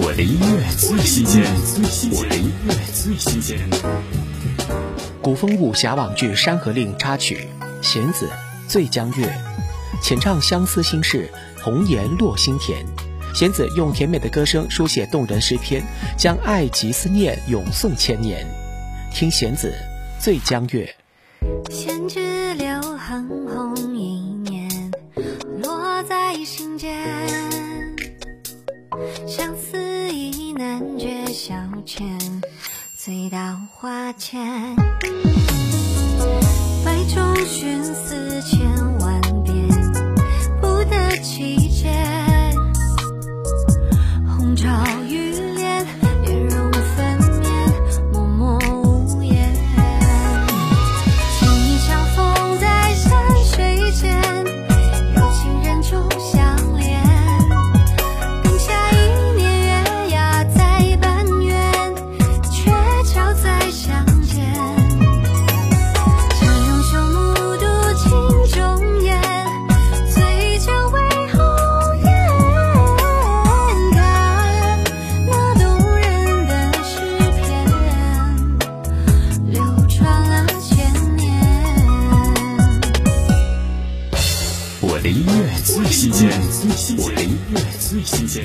我的音乐最新鲜，我的音乐最新鲜。古风武侠网剧《山河令》插曲《弦子醉江月》，浅唱相思心事，红颜落心田。弦子用甜美的歌声书写动人诗篇，将爱及思念永颂千年。听弦子醉江月。弦指流痕红一年，落在心间。感觉，消遣醉倒花前。百中寻思千万遍，不得其解。红妆音乐最新鲜我的音乐最新鲜